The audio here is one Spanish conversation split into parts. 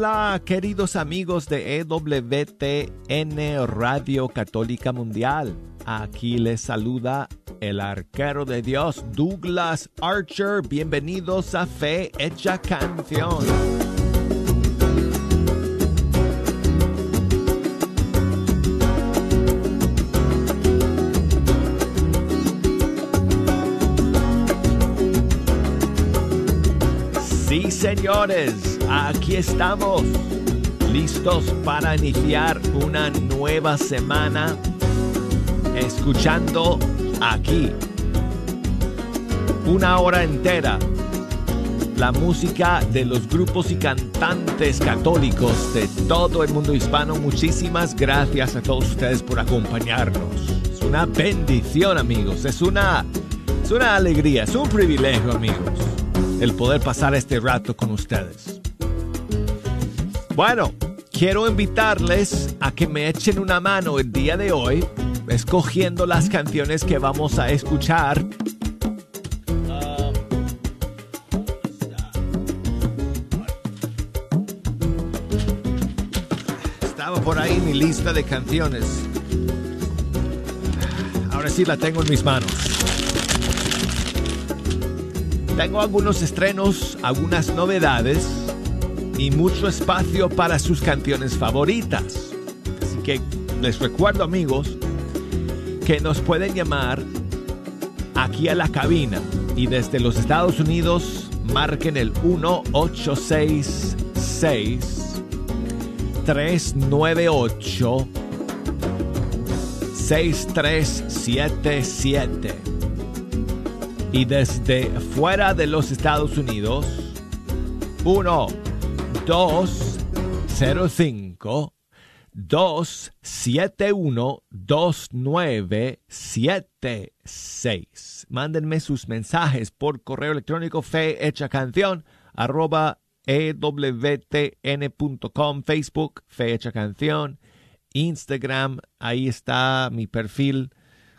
hola, queridos amigos de EWTN Radio Católica Mundial. Aquí les saluda el arquero de Dios, Douglas Archer. Bienvenidos a Fe Hecha Canción. Señores, aquí estamos, listos para iniciar una nueva semana, escuchando aquí una hora entera la música de los grupos y cantantes católicos de todo el mundo hispano. Muchísimas gracias a todos ustedes por acompañarnos. Es una bendición, amigos. Es una, es una alegría, es un privilegio, amigos el poder pasar este rato con ustedes. Bueno, quiero invitarles a que me echen una mano el día de hoy escogiendo las canciones que vamos a escuchar. Estaba por ahí mi lista de canciones. Ahora sí la tengo en mis manos. Tengo algunos estrenos, algunas novedades y mucho espacio para sus canciones favoritas. Así que les recuerdo amigos que nos pueden llamar aquí a la cabina y desde los Estados Unidos marquen el 1866 398 6377 y desde fuera de los Estados Unidos 1 2 0 5 271 2976 Mándenme sus mensajes por correo electrónico fe hecha canción arroba ewtn.com Facebook fe hecha canción Instagram ahí está mi perfil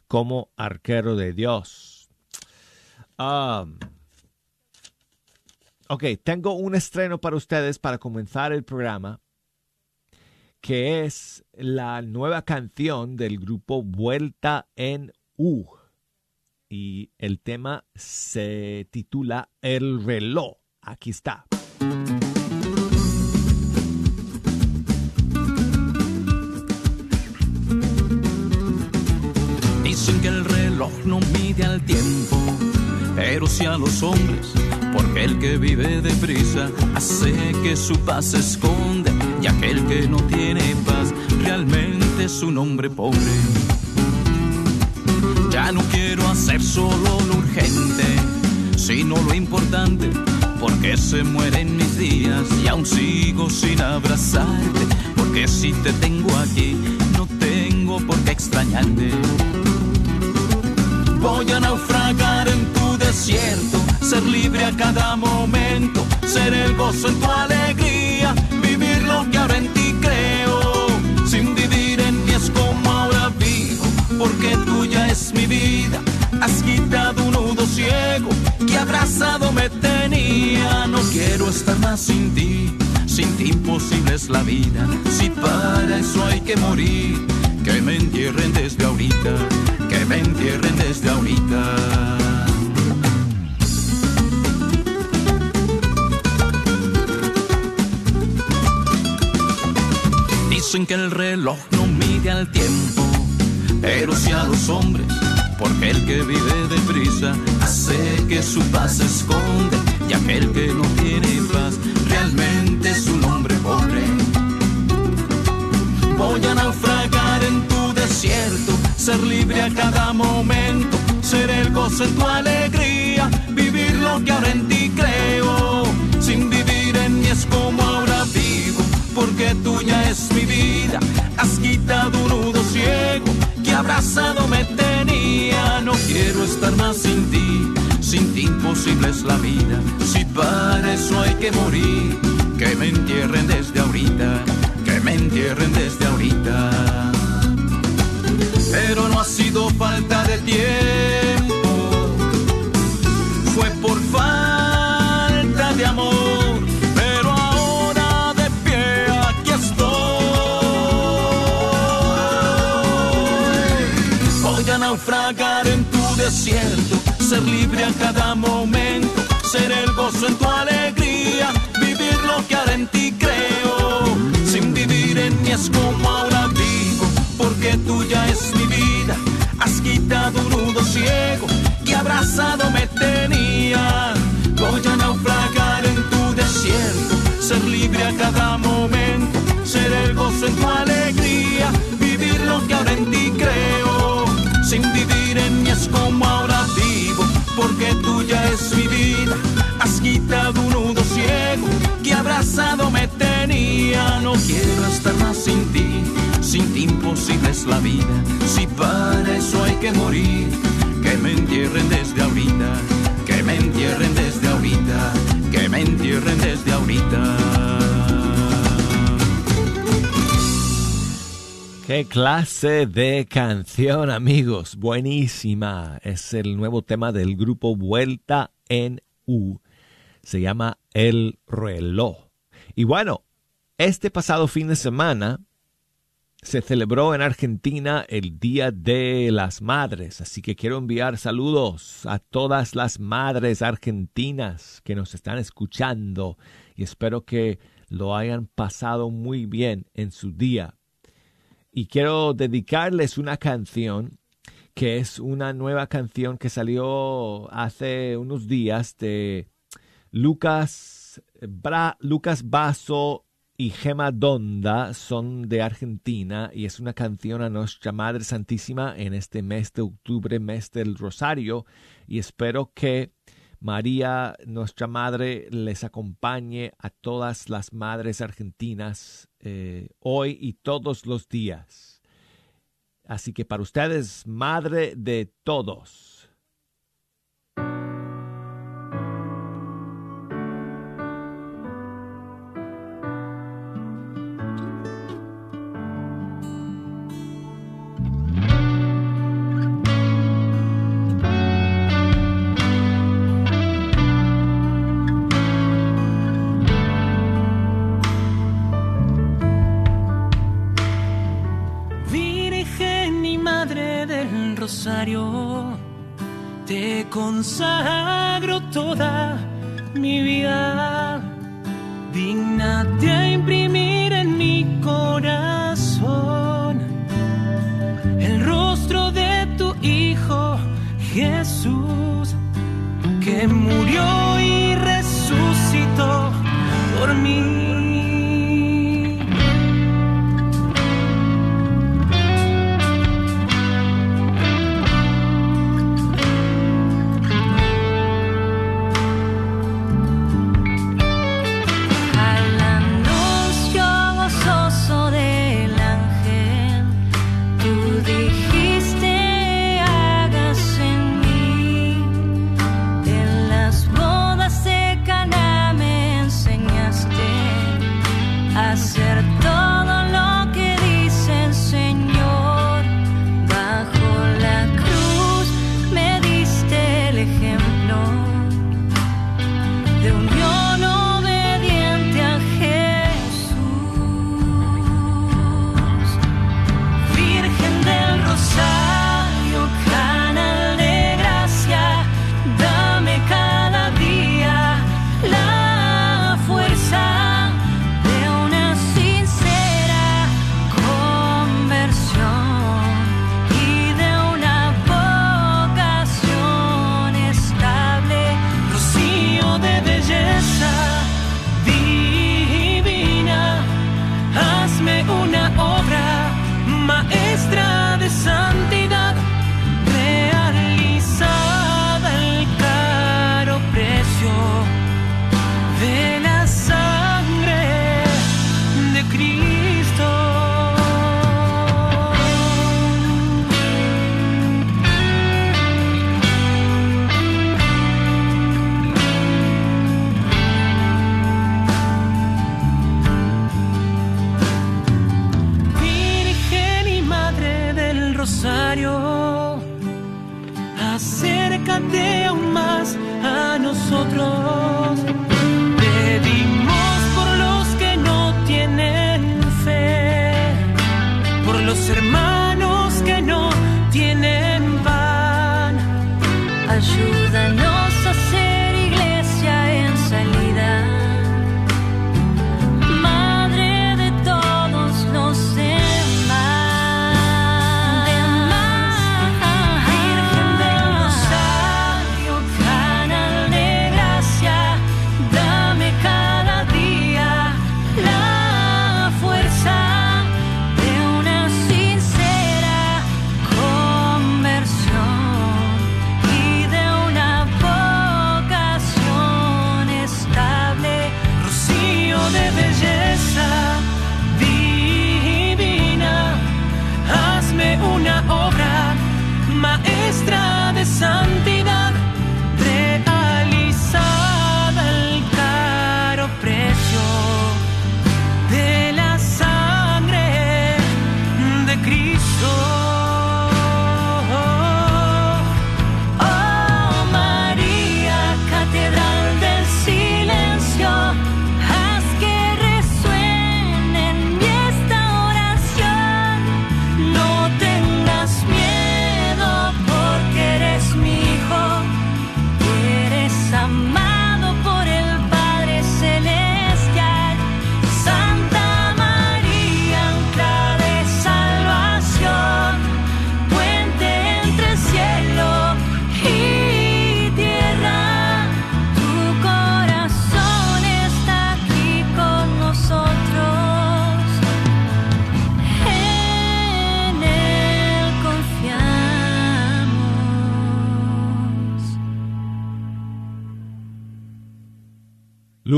como arquero de Dios Um, ok, tengo un estreno para ustedes para comenzar el programa, que es la nueva canción del grupo Vuelta en U. Y el tema se titula El reloj. Aquí está. Dicen que el reloj no mide al tiempo pero si a los hombres, porque el que vive deprisa hace que su paz se esconde, y aquel que no tiene paz realmente es un hombre pobre. Ya no quiero hacer solo lo urgente, sino lo importante, porque se mueren mis días y aún sigo sin abrazarte, porque si te tengo aquí, no tengo por qué extrañarte. Voy a naufragar en tu desierto, ser libre a cada momento, ser el gozo en tu alegría, vivir lo que ahora en ti creo, sin vivir en mí es como ahora vivo, porque tuya es mi vida, has quitado un nudo ciego que abrazado me tenía, no quiero estar más sin ti, sin ti imposible es la vida, si para eso hay que morir, que me entierren desde ahorita, que me entierren desde ahorita. Dicen que el reloj no mide al tiempo, pero sí a los hombres, porque el que vive deprisa hace que su paz se esconde, y aquel que no tiene paz realmente es un hombre pobre. Voy a naufragar en tu desierto, ser libre a cada momento, ser el gozo en tu alegría, vivir lo que ahora en ti creo, sin vivir en mí es como porque tuya es mi vida. Has quitado un nudo ciego que abrazado me tenía. No quiero estar más sin ti, sin ti imposible es la vida. Si para eso hay que morir, que me entierren desde ahorita, que me entierren desde ahorita. Pero no ha sido falta de tiempo, desierto, ser libre a cada momento, ser el gozo en tu alegría, vivir lo que ahora en ti creo. Sin vivir en mí es como ahora vivo, porque tuya es mi vida. Has quitado un nudo ciego que abrazado me tenía. Voy a naufragar en tu desierto, ser libre a cada momento, ser el gozo en tu alegría, vivir lo que ahora en ti creo. Sin vivir en como ahora vivo, porque tuya es mi vida. Has quitado un nudo ciego que abrazado me tenía. No quiero estar más sin ti, sin ti imposible es la vida. Si para eso hay que morir, que me entierren desde ahorita, que me entierren desde ahorita, que me entierren desde ahorita. ¿Qué clase de canción, amigos? Buenísima. Es el nuevo tema del grupo Vuelta en U. Se llama El reloj. Y bueno, este pasado fin de semana se celebró en Argentina el Día de las Madres, así que quiero enviar saludos a todas las madres argentinas que nos están escuchando y espero que lo hayan pasado muy bien en su día y quiero dedicarles una canción que es una nueva canción que salió hace unos días de Lucas, Bra, Lucas Basso y Gema Donda son de Argentina y es una canción a Nuestra Madre Santísima en este mes de octubre, mes del Rosario y espero que María, nuestra Madre, les acompañe a todas las madres argentinas eh, hoy y todos los días. Así que para ustedes, Madre de todos. Consagro toda mi vida, digna de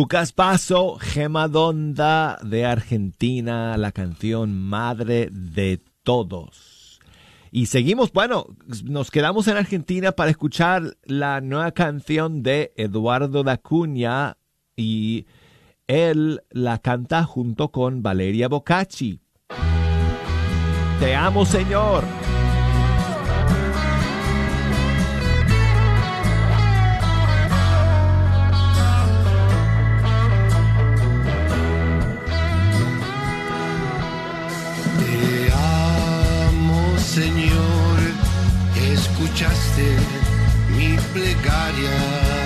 Lucas Paso, Gema Donda de Argentina, la canción Madre de Todos. Y seguimos, bueno, nos quedamos en Argentina para escuchar la nueva canción de Eduardo Dacuña y él la canta junto con Valeria Bocacci. Te amo, Señor. Escuchaste mi plegaria.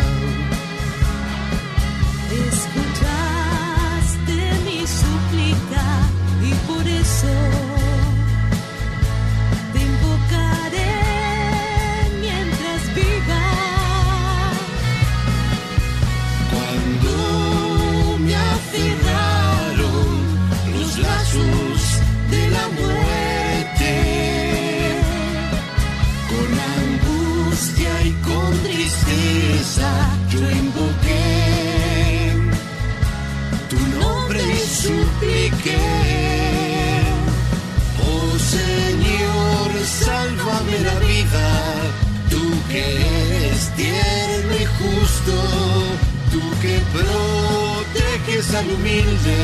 Proteges al humilde.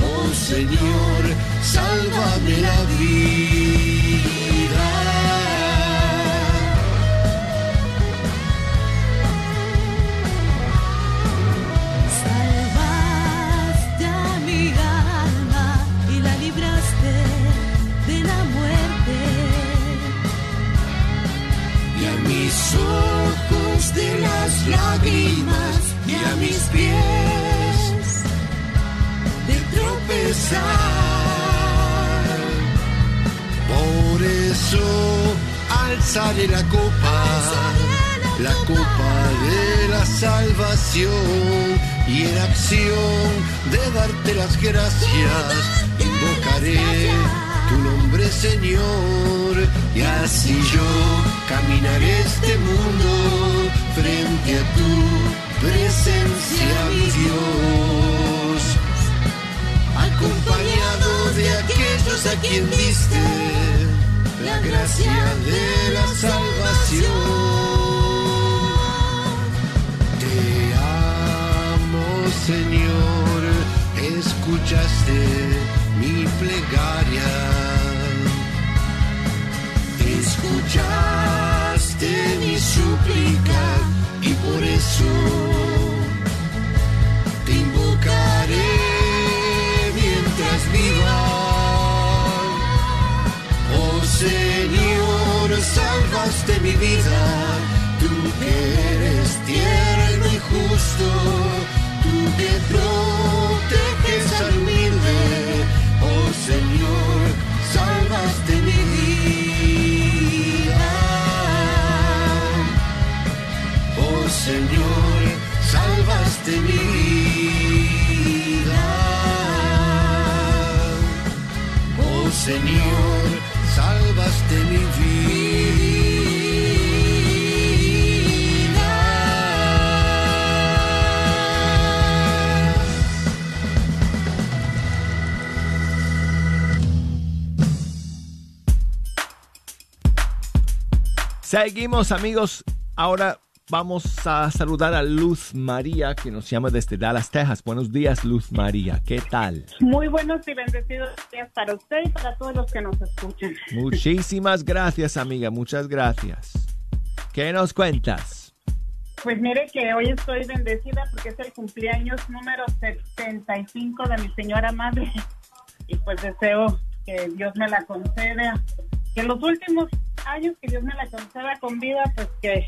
Oh Señor, sálvame la vida. Salvaste a mi alma y la libraste de la muerte. y a mis ojos de las lágrimas a mis pies de tropezar. Por eso alzaré la copa, la copa de la salvación y en acción de darte las gracias invocaré tu nombre Señor y así yo caminaré este mundo frente a tu presencia mi Dios. Acompañado de aquellos a quien diste la gracia de la salvación. Te amo Señor. Escuchaste mi plegaria. Escuchaste mi súplica y por eso te invocaré mientras viva. Oh Señor, salvaste mi vida, tú que eres tierno y justo, tú que mi vida. Oh Señor, salvaste mi vida. Seguimos amigos. Ahora vamos a saludar a Luz María que nos llama desde Dallas, Texas. Buenos días Luz María. ¿Qué tal? Muy buenos y bendecidos días para usted y para todos los que nos escuchan. Muchísimas gracias amiga. Muchas gracias. ¿Qué nos cuentas? Pues mire que hoy estoy bendecida porque es el cumpleaños número 75 de mi señora madre. Y pues deseo que Dios me la conceda. Que los últimos años que Dios me la conceda con vida, pues que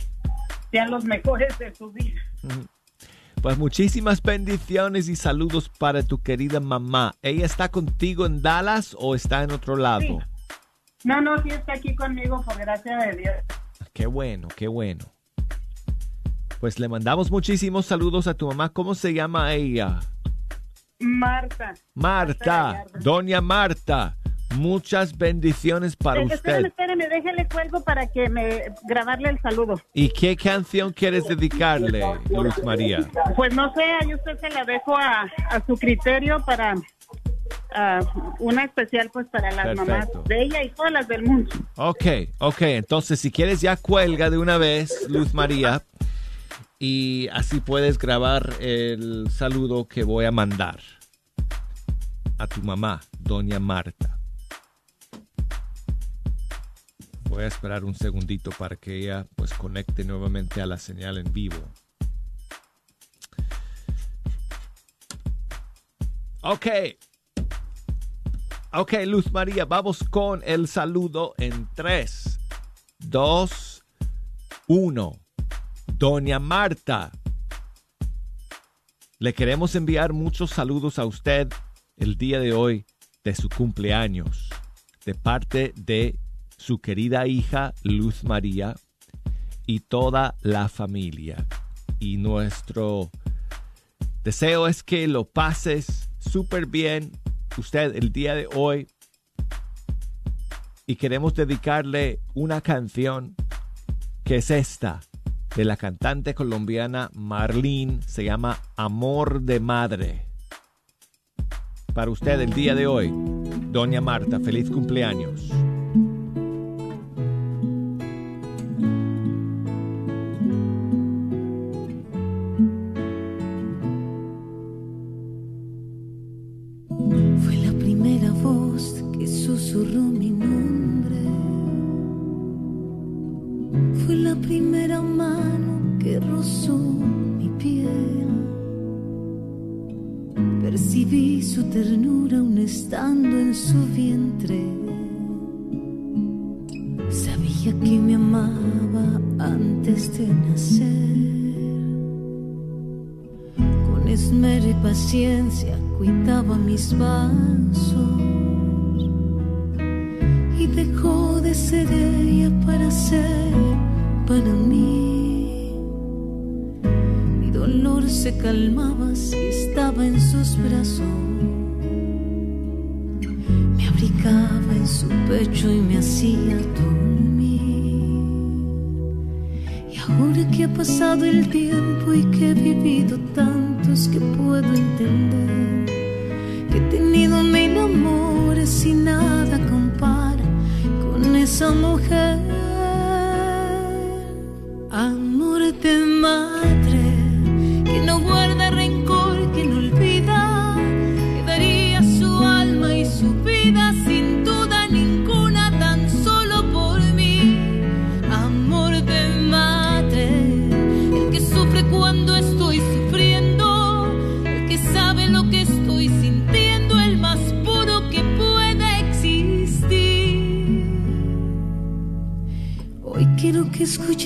sean los mejores de su vida. Pues muchísimas bendiciones y saludos para tu querida mamá. ¿Ella está contigo en Dallas o está en otro lado? Sí. No, no, sí está aquí conmigo, por gracia de Dios. Qué bueno, qué bueno. Pues le mandamos muchísimos saludos a tu mamá. ¿Cómo se llama ella? Marta. Marta, doña Marta. Muchas bendiciones para Eh, usted. Espérame, déjele cuelgo para que me grabarle el saludo. ¿Y qué canción quieres dedicarle, Luz María? Pues no sé, ahí usted se la dejo a, a su criterio para una especial pues para las Perfecto. mamás de ella y todas las del mundo. Ok, ok. Entonces, si quieres, ya cuelga de una vez, Luz María. Y así puedes grabar el saludo que voy a mandar a tu mamá, doña Marta. Voy a esperar un segundito para que ella pues conecte nuevamente a la señal en vivo. Ok. Ok, Luz María, vamos con el saludo en 3, 2, 1. Doña Marta, le queremos enviar muchos saludos a usted el día de hoy de su cumpleaños, de parte de su querida hija Luz María y toda la familia. Y nuestro deseo es que lo pases súper bien usted el día de hoy. Y queremos dedicarle una canción que es esta de la cantante colombiana Marlene se llama Amor de Madre. Para usted el día de hoy Doña Marta feliz cumpleaños la primera mano que rozó mi piel. Percibí su ternura aún estando en su vientre. Sabía que me amaba antes de nacer. Con esmero y paciencia cuidaba mis vasos y dejó de ser ella para ser para mí. Mi dolor se calmaba si estaba en sus brazos. Me abrigaba en su pecho y me hacía dormir. Y ahora que ha pasado el tiempo y que he vivido tantos que puedo entender que he tenido mil amores y nada compara con esa mujer. Amor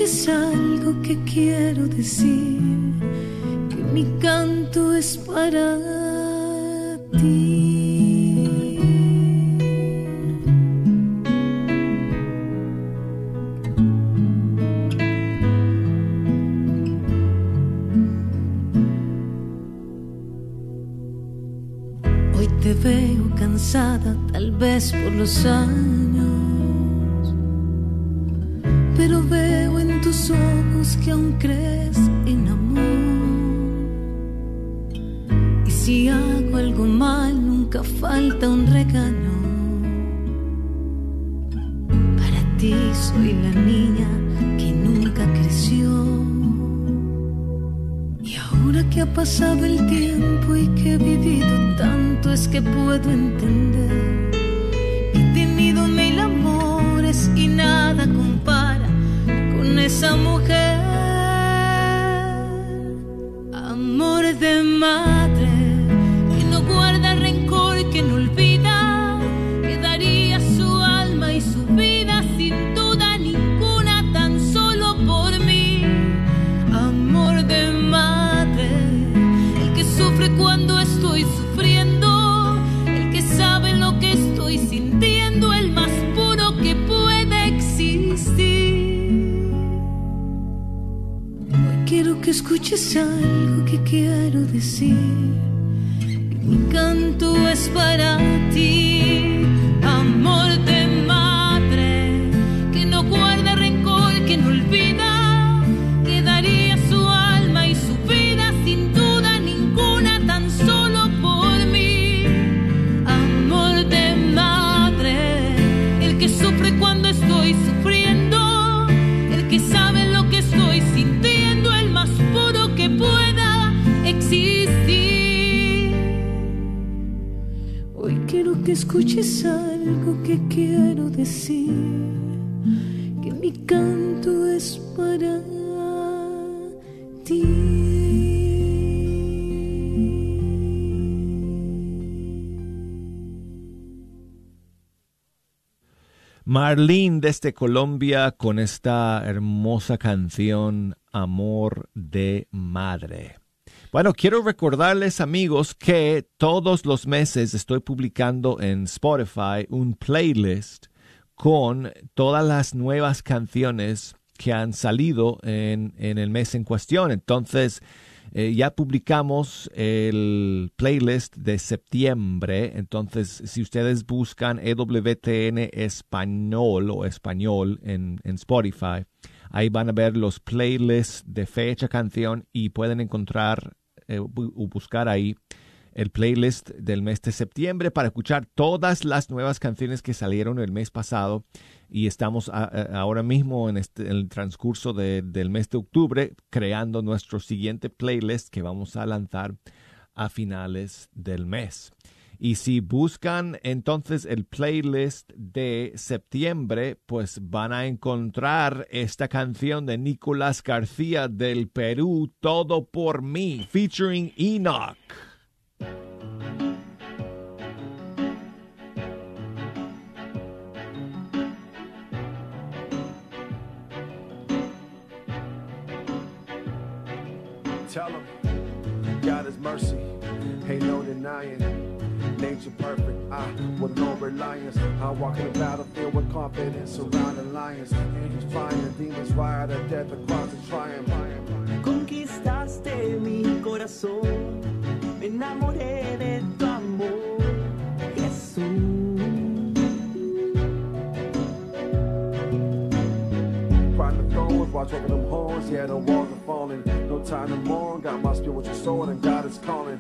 escuches algo que quiero decir, que mi canto es para ti. Hoy te veo cansada, tal vez por los años, pero veo en tus ojos que aún crees en amor. Y si hago algo mal, nunca falta un regalo. Para ti soy la niña que nunca creció. Y ahora que ha pasado el tiempo y que he vivido tanto, es que puedo entender esa mujer. Amor de madre que escuches algo que quiero decir. Que mi canto es para ti, amor de escuches algo que quiero decir, que mi canto es para ti. Marlene desde Colombia con esta hermosa canción Amor de Madre. Bueno, quiero recordarles amigos que todos los meses estoy publicando en Spotify un playlist con todas las nuevas canciones que han salido en, en el mes en cuestión. Entonces, eh, ya publicamos el playlist de septiembre, entonces si ustedes buscan EWTN español o español en, en Spotify, ahí van a ver los playlists de fecha, canción y pueden encontrar eh, buscar ahí el playlist del mes de septiembre para escuchar todas las nuevas canciones que salieron el mes pasado y estamos ahora mismo en, este, en el transcurso de- del mes de octubre creando nuestro siguiente playlist que vamos a lanzar a finales del mes. Y si buscan entonces el playlist de septiembre, pues van a encontrar esta canción de Nicolás García del Perú, Todo por mí, featuring Enoch. Ain't no. Nature perfect, I with no reliance. I walk in the battlefield with confidence, surrounding lions. Angels flying, demons ride, a death across the triumph. Conquistaste mi corazón, me enamoré de tu amor, Jesús. Riding the throne, watch over them horns, yeah, the walls are falling. No time to mourn, got my spiritual sword, and God is calling.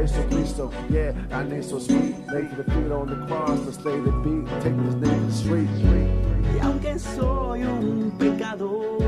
Eso Cristo, yeah, I name so sweet. To the feet on the cross, to slay the beat, taking his name to the street. Y aunque soy un pecador,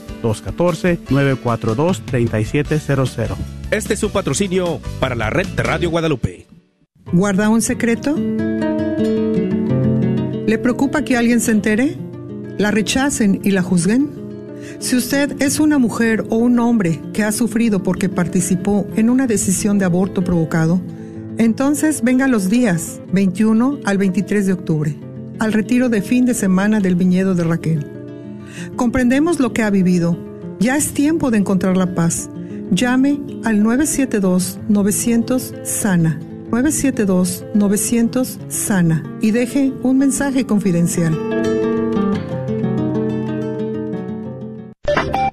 214-942-3700. Este es un patrocinio para la red de Radio Guadalupe. ¿Guarda un secreto? ¿Le preocupa que alguien se entere? ¿La rechacen y la juzguen? Si usted es una mujer o un hombre que ha sufrido porque participó en una decisión de aborto provocado, entonces venga los días 21 al 23 de octubre, al retiro de fin de semana del viñedo de Raquel. Comprendemos lo que ha vivido. Ya es tiempo de encontrar la paz. Llame al 972-900-SANA. 972-900 y deje un mensaje confidencial.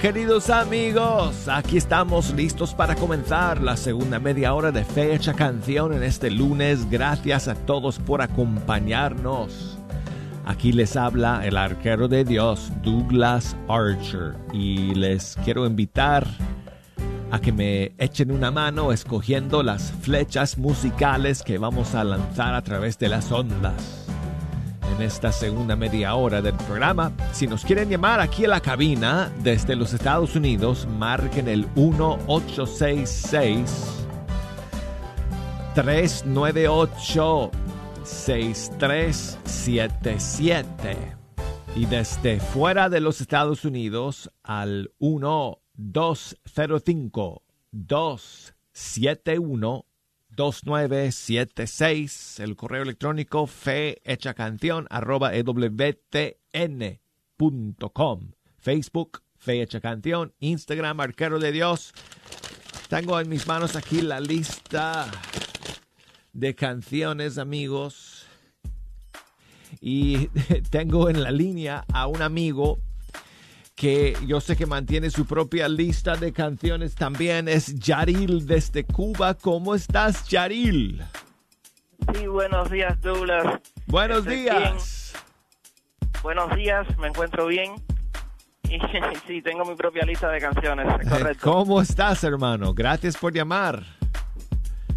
Queridos amigos, aquí estamos listos para comenzar la segunda media hora de Fecha Canción en este lunes. Gracias a todos por acompañarnos. Aquí les habla el arquero de Dios, Douglas Archer, y les quiero invitar a que me echen una mano escogiendo las flechas musicales que vamos a lanzar a través de las ondas en esta segunda media hora del programa. Si nos quieren llamar aquí a la cabina desde los Estados Unidos, marquen el 1866 398 6377 y desde fuera de los Estados Unidos al 1205 271 2976, el correo electrónico fe hecha canción arroba ewtn.com, Facebook fe hecha canción, Instagram arquero de Dios. Tengo en mis manos aquí la lista de canciones, amigos. Y tengo en la línea a un amigo que yo sé que mantiene su propia lista de canciones también, es Yaril desde Cuba. ¿Cómo estás, Yaril? Sí, buenos días, Douglas. Buenos Estoy días. bien. Buenos días, me encuentro bien. Y sí, tengo mi propia lista de canciones, es correcto. ¿Cómo estás, hermano? Gracias por llamar.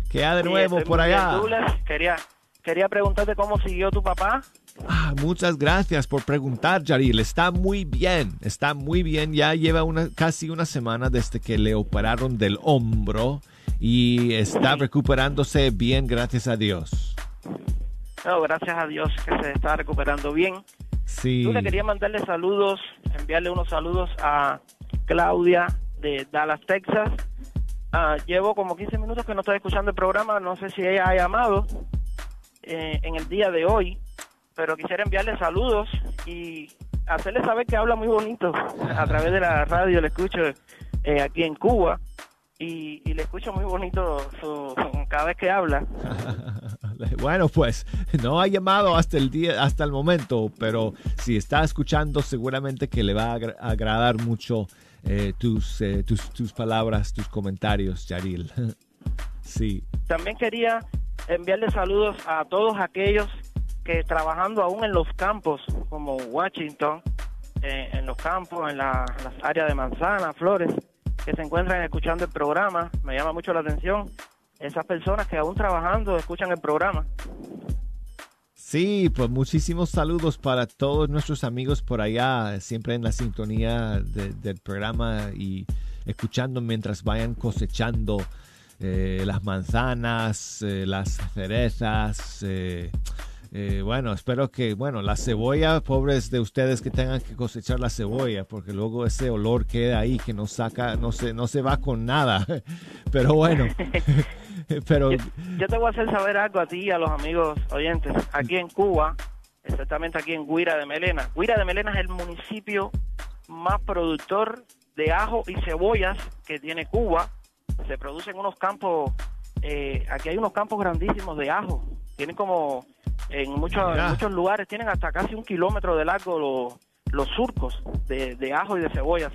¿Qué hay de nuevo por bien, allá? Douglas, quería, quería preguntarte cómo siguió tu papá. Ah, muchas gracias por preguntar, Yaril. Está muy bien, está muy bien. Ya lleva una, casi una semana desde que le operaron del hombro y está recuperándose bien, gracias a Dios. No, gracias a Dios que se está recuperando bien. Sí. Tú le quería mandarle saludos, enviarle unos saludos a Claudia de Dallas, Texas. Ah, llevo como 15 minutos que no estoy escuchando el programa, no sé si ella ha llamado eh, en el día de hoy, pero quisiera enviarle saludos y hacerle saber que habla muy bonito a través de la radio, le escucho eh, aquí en Cuba y, y le escucho muy bonito su, cada vez que habla. Bueno, pues no ha llamado hasta el día, hasta el momento, pero si está escuchando, seguramente que le va a agra- agradar mucho eh, tus, eh, tus, tus palabras, tus comentarios, Yaril. sí. También quería enviarle saludos a todos aquellos que trabajando aún en los campos, como Washington, eh, en los campos, en la- las áreas de manzana, flores, que se encuentran escuchando el programa. Me llama mucho la atención esas personas que aún trabajando escuchan el programa. Sí, pues muchísimos saludos para todos nuestros amigos por allá, siempre en la sintonía de- del programa y escuchando mientras vayan cosechando eh, las manzanas, eh, las cerezas. Eh, bueno, espero que, bueno, la cebolla, pobres de ustedes que tengan que cosechar la cebolla, porque luego ese olor queda ahí que no saca, no se, no se va con nada. Pero bueno, pero Yo te voy a hacer saber algo a ti y a los amigos oyentes. Aquí en Cuba, exactamente aquí en Guira de Melena. Guira de Melena es el municipio más productor de ajo y cebollas que tiene Cuba. Se producen unos campos, eh, aquí hay unos campos grandísimos de ajo. Tienen como, en muchos, en muchos lugares, tienen hasta casi un kilómetro de largo los, los surcos de, de ajo y de cebollas.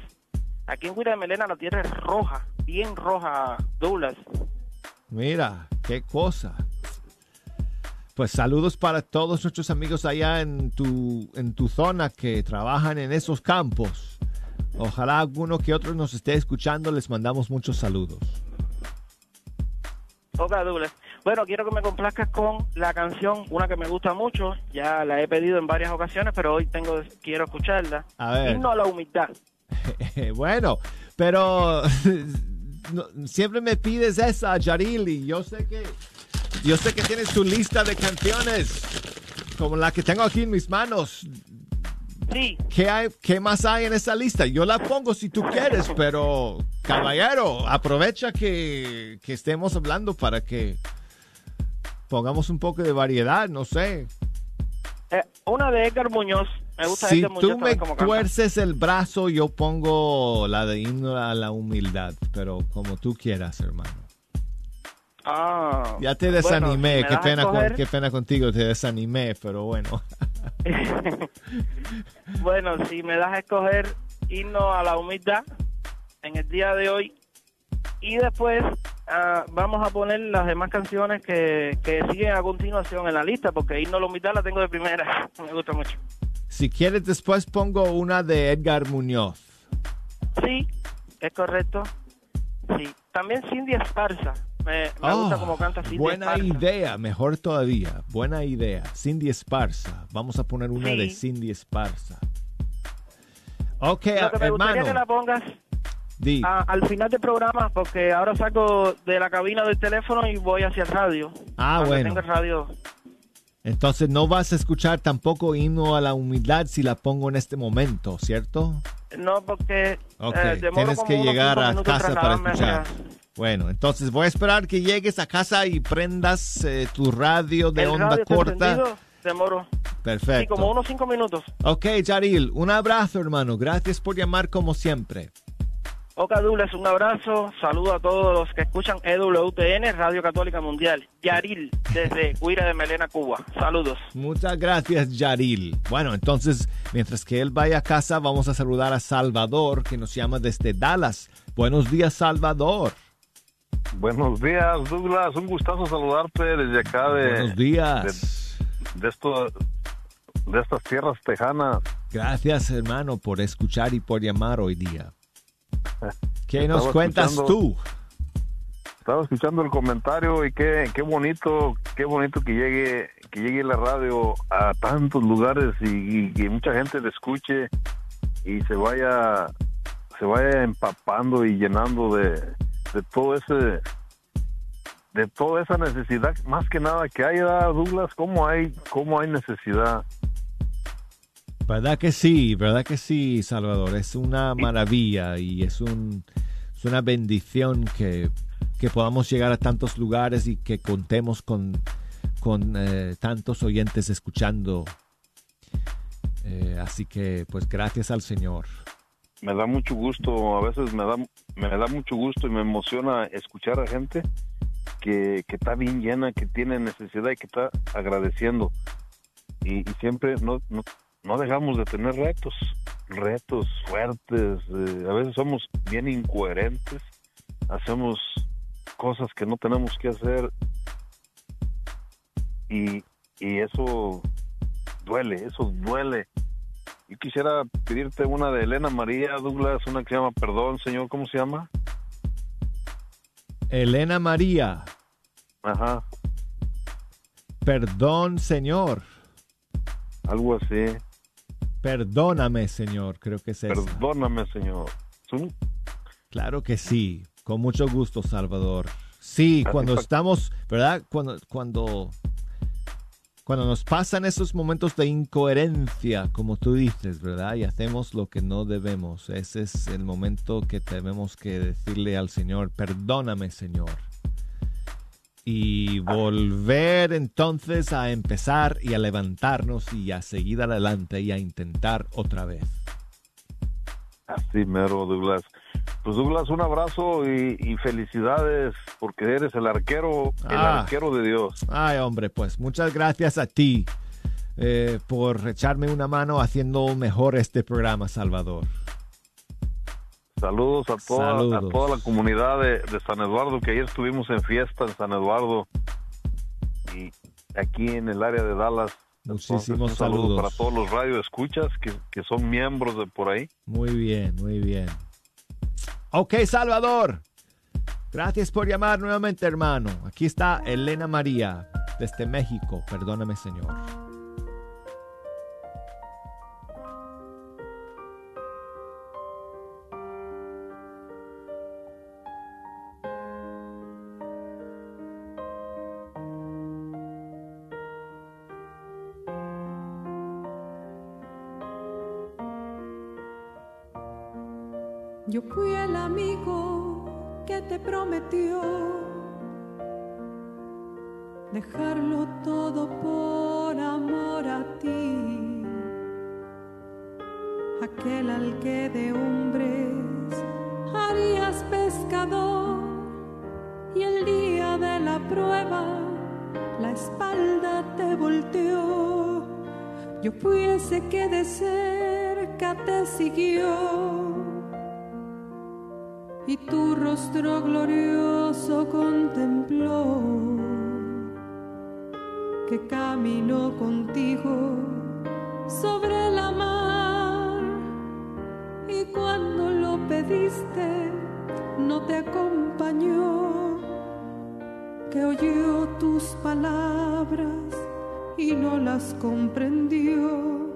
Aquí en Guira de Melena la tierra es roja, bien roja, Douglas. Mira, qué cosa. Pues saludos para todos nuestros amigos allá en tu, en tu zona que trabajan en esos campos. Ojalá alguno que otro nos esté escuchando, les mandamos muchos saludos. Ok, Douglas. Bueno, quiero que me complazcas con la canción, una que me gusta mucho, ya la he pedido en varias ocasiones, pero hoy tengo quiero escucharla. A ver. Himno a la humildad. bueno, pero siempre me pides esa, Yaril, y yo sé que yo sé que tienes tu lista de canciones como la que tengo aquí en mis manos. Sí. ¿Qué, hay, ¿Qué más hay en esa lista? Yo la pongo si tú quieres, pero caballero, aprovecha que, que estemos hablando para que pongamos un poco de variedad, no sé. Eh, una de Edgar Muñoz. Me gusta Si Edgar Muñoz tú me tuerces el brazo, yo pongo la de himno a la humildad, pero como tú quieras, hermano. Ah. Ya te Bueno, desanimé, si me qué, pena con- qué pena contigo, te desanimé, pero bueno. Bueno, si me das a escoger himno a la humildad en el día de hoy y después ah, vamos a poner las demás canciones que, que siguen a continuación en la lista porque himno a la humildad la tengo de primera, me gusta mucho. Si quieres, después pongo una de Edgar Muñoz. Sí, es correcto. Sí, también Cindy Esparza. Me, me Ah, gusta como canta Cindy buena Esparza. idea, mejor todavía. Buena idea. Cindy Esparza. Vamos a poner una Sí. de Cindy Esparza. Ok, Lo que me gustaría que la hermano. pongas Di. a- al final del programa porque ahora saco de la cabina del teléfono y voy hacia el radio. Ah, bueno. tengo el radio. Entonces no vas a escuchar tampoco himno a la humildad si la pongo en este momento, ¿cierto? No, porque eh, demoro tienes que llegar a casa para escuchar. Bueno, entonces voy a esperar que llegues a casa y prendas eh, tu radio de el onda radio corta. demoro. Perfecto. Sí, como unos cinco minutos. Ok, Yaril, un abrazo, hermano. Gracias por llamar como siempre. Oca Douglas, un abrazo. Saludo a todos los que escuchan EWTN, Radio Católica Mundial. Yaril, desde Guira de Melena, Cuba. Saludos. Muchas gracias, Yaril. Bueno, entonces, mientras que él vaya a casa, vamos a saludar a Salvador, que nos llama desde Dallas. Buenos días, Salvador. Buenos días, Douglas. Un gustazo saludarte desde acá de. Buenos días. De, de esto, de estas tierras tejanas. Gracias, hermano, por escuchar y por llamar hoy día. ¿Qué nos Estaba cuentas tú? Estaba escuchando el comentario y qué, qué bonito, qué bonito que llegue, que llegue la radio a tantos lugares y, que mucha gente le escuche y se vaya, se vaya empapando y llenando de, de todo ese, de toda esa necesidad, más que nada que hay, ¿verdad, Douglas, cómo hay, cómo hay necesidad. ¿Verdad que sí? ¿Verdad que sí, Salvador? Es una maravilla y es, un, es una bendición que, que podamos llegar a tantos lugares y que contemos con, con eh, tantos oyentes escuchando. Eh, así que, pues, gracias al Señor. me da mucho gusto, a veces me da, me da mucho gusto y me emociona escuchar a gente que, que está bien llena, que tiene necesidad y que está agradeciendo. Y, y siempre no, no, no dejamos de tener retos, retos fuertes. eh, a veces somos bien incoherentes, hacemos cosas que no tenemos que hacer y, y eso duele, eso duele. Yo quisiera pedirte una de Elena María Douglas, una que se llama Perdón, señor, ¿cómo se llama? Elena María, Ajá, perdón, Señor. algo así. Perdóname, Señor. Creo que es esa. Perdóname, señor. Claro que sí, con mucho gusto, Salvador. Sí, cuando estamos, ¿verdad? Cuando, cuando, cuando nos pasan esos momentos de incoherencia, como tú dices, ¿verdad? Y hacemos lo que no debemos. Ese es el momento que tenemos que decirle al Señor, perdóname, Señor. Y volver entonces a empezar y a levantarnos y a seguir adelante y a intentar otra vez. Así mero, Douglas. Pues Douglas, un abrazo y, y felicidades porque eres el arquero, el Ah. arquero de Dios. Ay, hombre, pues muchas gracias a ti eh, por echarme una mano haciendo mejor este programa, Salvador. Saludos a toda, Saludos. a toda la comunidad de, de San Eduardo, que ayer estuvimos en fiesta en San Eduardo y aquí en el área de Dallas. Muchísimos un saludo saludos. para todos los radioescuchas que, que son miembros de por ahí. Muy bien, muy bien. Ok, Salvador. Gracias por llamar nuevamente, hermano. Aquí está Elena María, desde México. Perdóname, Señor. Amigo que te prometió dejarlo todo por amor a ti. Aquel al que de hombres harías pescador y el día de la prueba la espalda te volteó. Yo fui ese que de cerca te siguió y tu rostro glorioso contempló, que caminó contigo sobre la mar. Y cuando lo pediste no te acompañó, que oyó tus palabras y no las comprendió,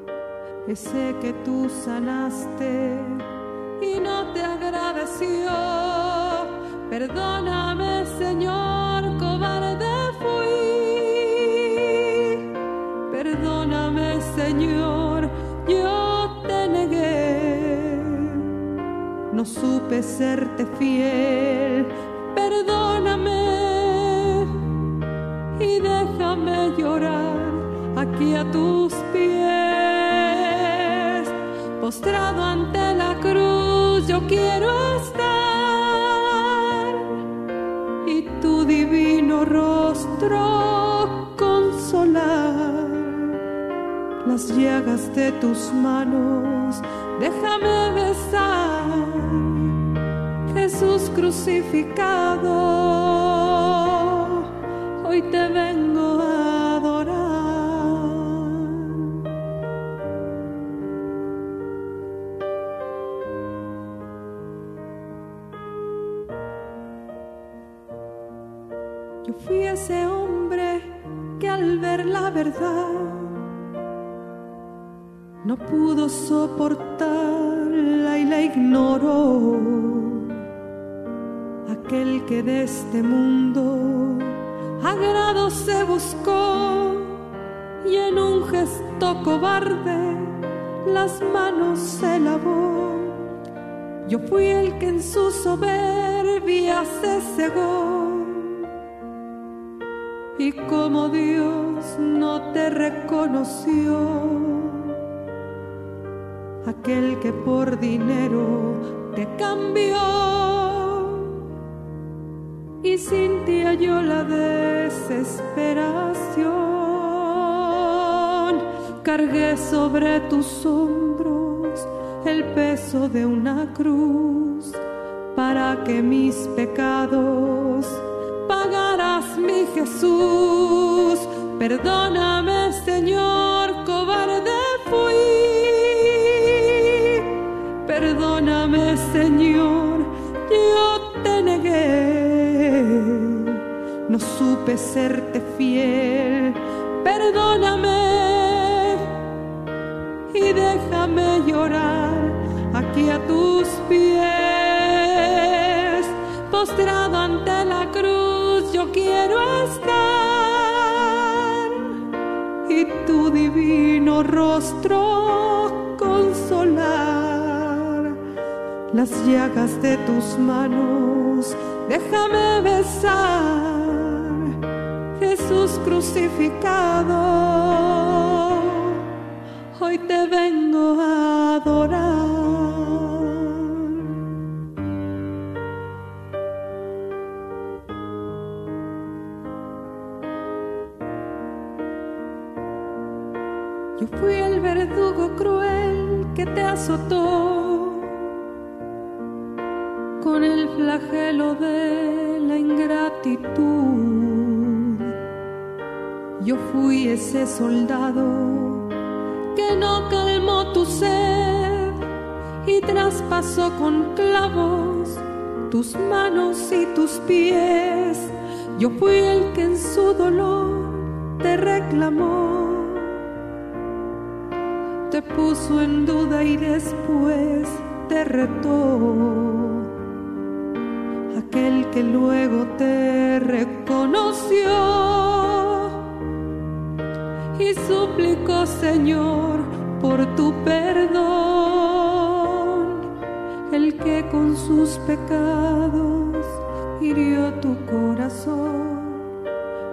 ese que tú sanaste y no agradeció. Perdóname, Señor, cobarde fui. Perdóname, Señor, yo te negué. No supe serte fiel. Perdóname y déjame llorar aquí a tus pies. Postrado ante la cruz yo quiero estar y tu divino rostro consolar. Las llagas de tus manos déjame besar. Jesús crucificado, hoy te vengo a no pudo soportarla y la ignoró. Aquel que de este mundo agrado se buscó y en un gesto cobarde las manos se lavó. Yo fui el que en su soberbia se cegó. Y como Dios no te reconoció, aquel que por dinero te cambió y sin ti halló la desesperación. Cargué sobre tus hombros el peso de una cruz para que mis pecados pagarás mi Jesús. Perdóname, Señor, cobarde fui. Perdóname, Señor, yo te negué. No supe serte fiel. Perdóname y déjame llorar aquí a tus pies. Postrado ante la cruz, yo quiero estar y tu divino rostro consolar. Las llagas de tus manos, déjame besar. Jesús crucificado, hoy te vengo a adorar. Con el flagelo de la ingratitud. Yo fui ese soldado que no calmó tu sed y traspasó con clavos tus manos y tus pies. Yo fui el que en su dolor te reclamó te puso en duda y después te retó. Aquel que luego te reconoció y suplicó, Señor, por tu perdón. El que con sus pecados hirió tu corazón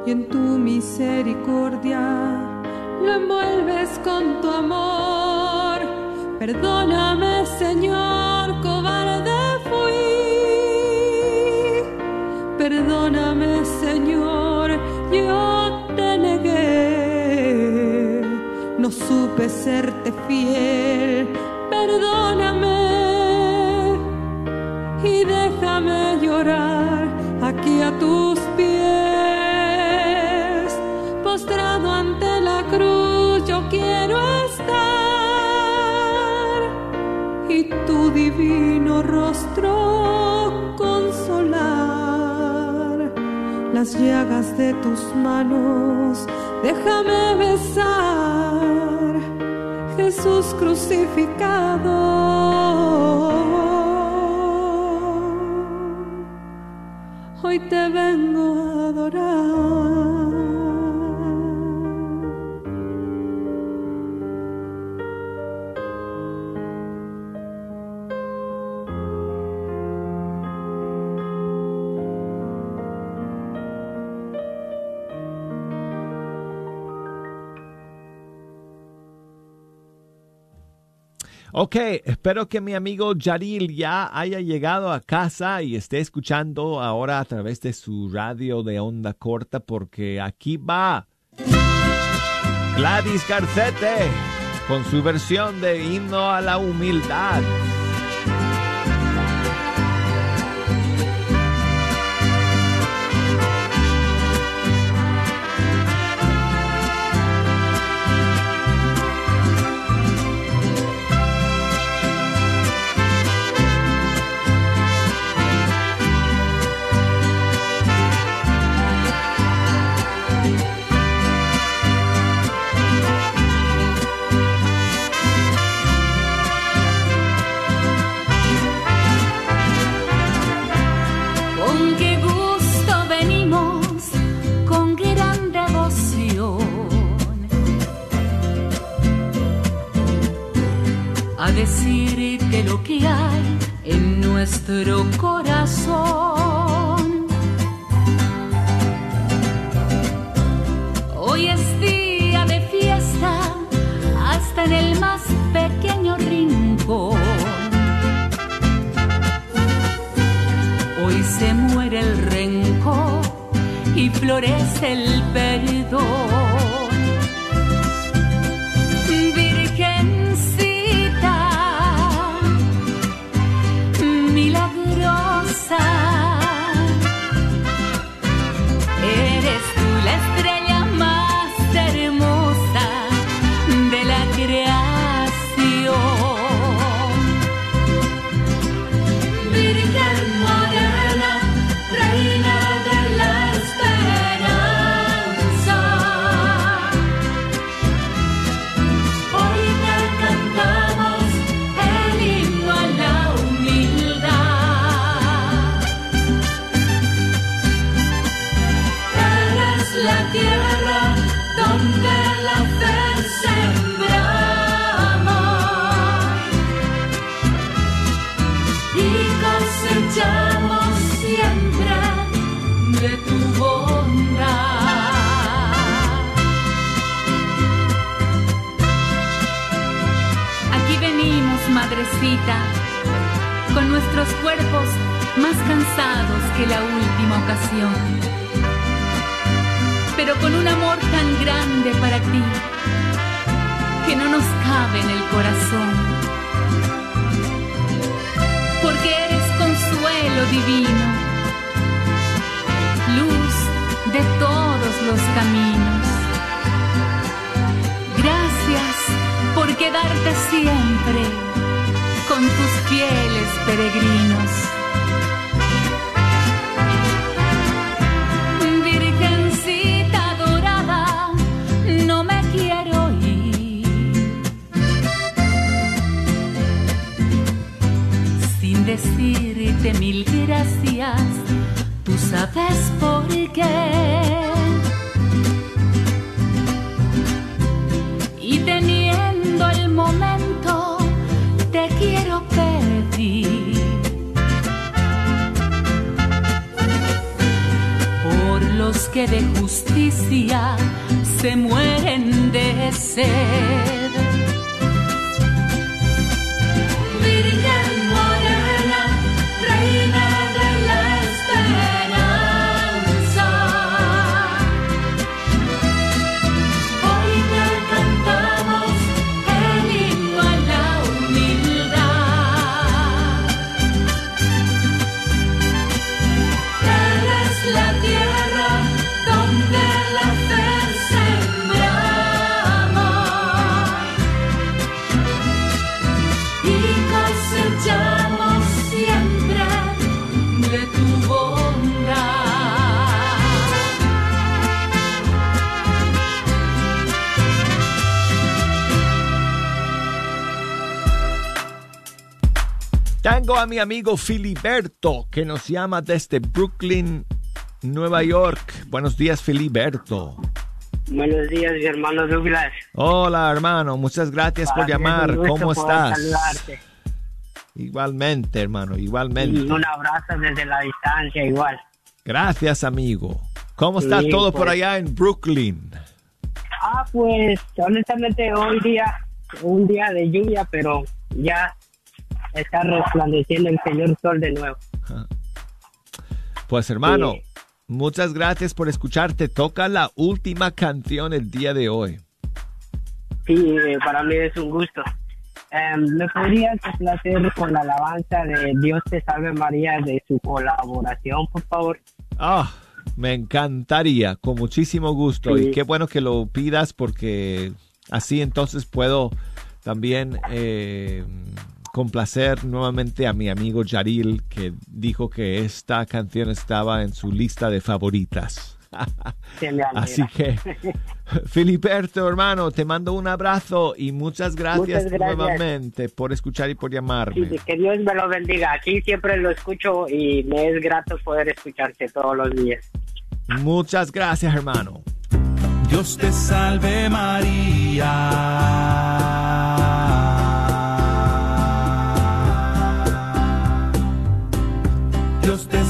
y en tu misericordia lo envuelves con tu amor. Perdóname, Señor, cobarde fui. Perdóname, Señor, yo te negué. No supe serte fiel. Perdóname y déjame llorar aquí a tus divino rostro consolar. Las llagas de tus manos, déjame besar, Jesús crucificado. Hoy te vengo a adorar. Ok, espero que mi amigo Yaril ya haya llegado a casa y esté escuchando ahora a través de su radio de onda corta porque aquí va Gladys Garcete con su versión de himno a la humildad. Con nuestros cuerpos más cansados que la última ocasión, pero con un amor tan grande para ti que no nos cabe en el corazón. Porque eres consuelo divino, luz de todos los caminos. Gracias por quedarte siempre con tus fieles peregrinos. Tengo a mi amigo Filiberto que nos llama desde Brooklyn, Nueva York. Buenos días, Filiberto. Buenos días, mi hermano Douglas. Hola, hermano. Muchas gracias por Para es llamar. ¿Cómo estás? saludarte. Igualmente, hermano, igualmente. Y un abrazo desde la distancia igual. Gracias, amigo. ¿Cómo está Sí, todo por pues. allá en Brooklyn? Ah, pues honestamente hoy día, un día de lluvia, pero ya está resplandeciendo el señor sol de nuevo. Pues, hermano, Sí. muchas gracias por escucharte. Toca la última canción el día de hoy. Sí, eh, para mí es un gusto. Em, ¿Me podrías complacer con la alabanza de Dios te salve María de su colaboración, por favor? Ah, me encantaría, con muchísimo gusto. Sí. Y qué bueno que lo pidas porque así entonces puedo también eh, complacer nuevamente a mi amigo Yaril que dijo que esta canción estaba en su lista de favoritas. Así que, Filiberto, hermano, te mando un abrazo y muchas gracias, Muchas gracias. nuevamente por escuchar y por llamarme. Sí, que Dios me lo bendiga. Aquí siempre lo escucho y me es grato poder escucharte todos los días. Muchas gracias, hermano. Dios te salve María.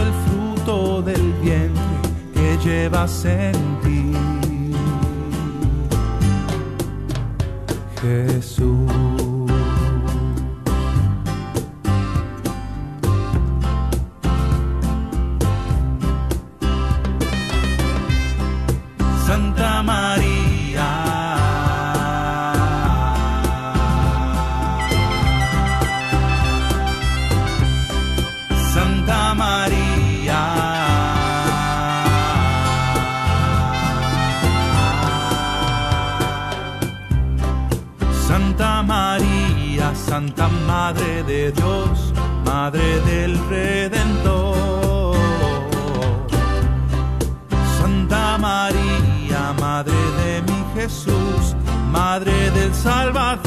El fruto del vientre que llevas en ti. Jesús. Santa María. Madre del Redentor. Santa María, Madre de mi Jesús, Madre del Salvador.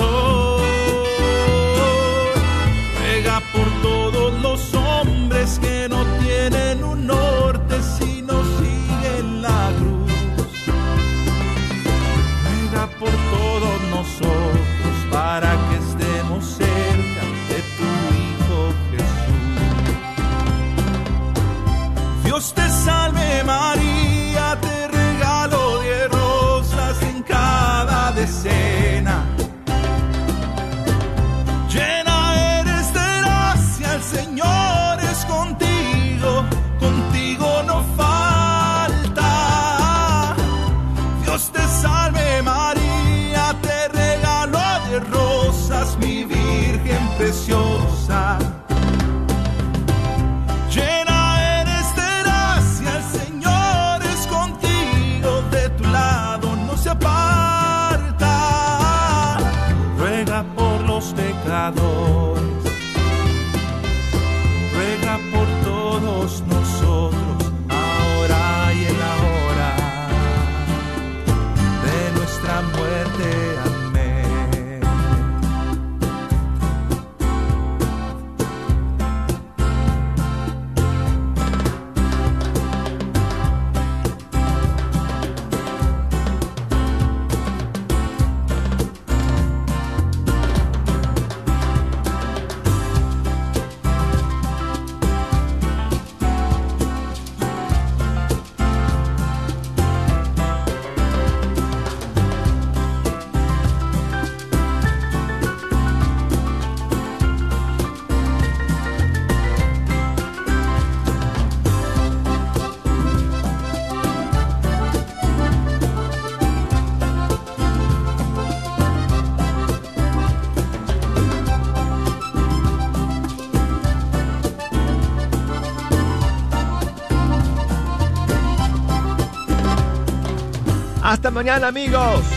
Hasta mañana amigos.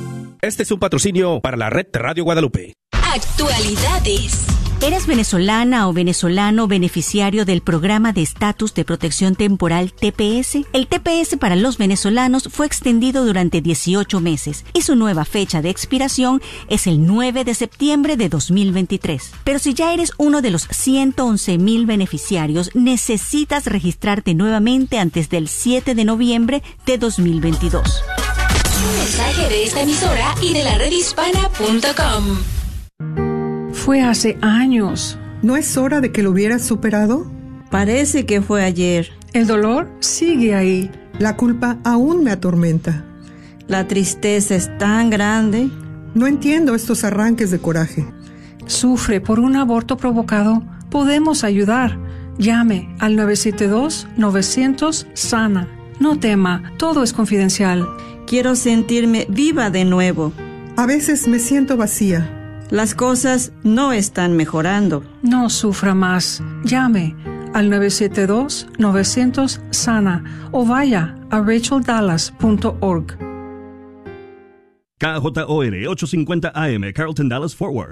Este es un patrocinio para la red de Radio Guadalupe. Actualidades. ¿Eres venezolana o venezolano beneficiario del programa de estatus de protección temporal TPS? El TPS para los venezolanos fue extendido durante 18 meses y su nueva fecha de expiración es el 9 de septiembre de 2023. Pero si ya eres uno de los 111 mil beneficiarios, necesitas registrarte nuevamente antes del 7 de noviembre de 2022. Un mensaje de esta emisora y de la redhispana.com. Fue hace años. ¿No es hora de que lo hubieras superado? Parece que fue ayer. El dolor sigue ahí. La culpa aún me atormenta. La tristeza es tan grande. No entiendo estos arranques de coraje. Sufre por un aborto provocado. Podemos ayudar. Llame al 972-900-SANA. No tema, todo es confidencial. Quiero sentirme viva de nuevo. A veces me siento vacía. Las cosas no están mejorando. No sufra más. Llame al 972-900-SANA o vaya a racheldallas.org. KJOR 850 AM, Carlton Dallas Forward.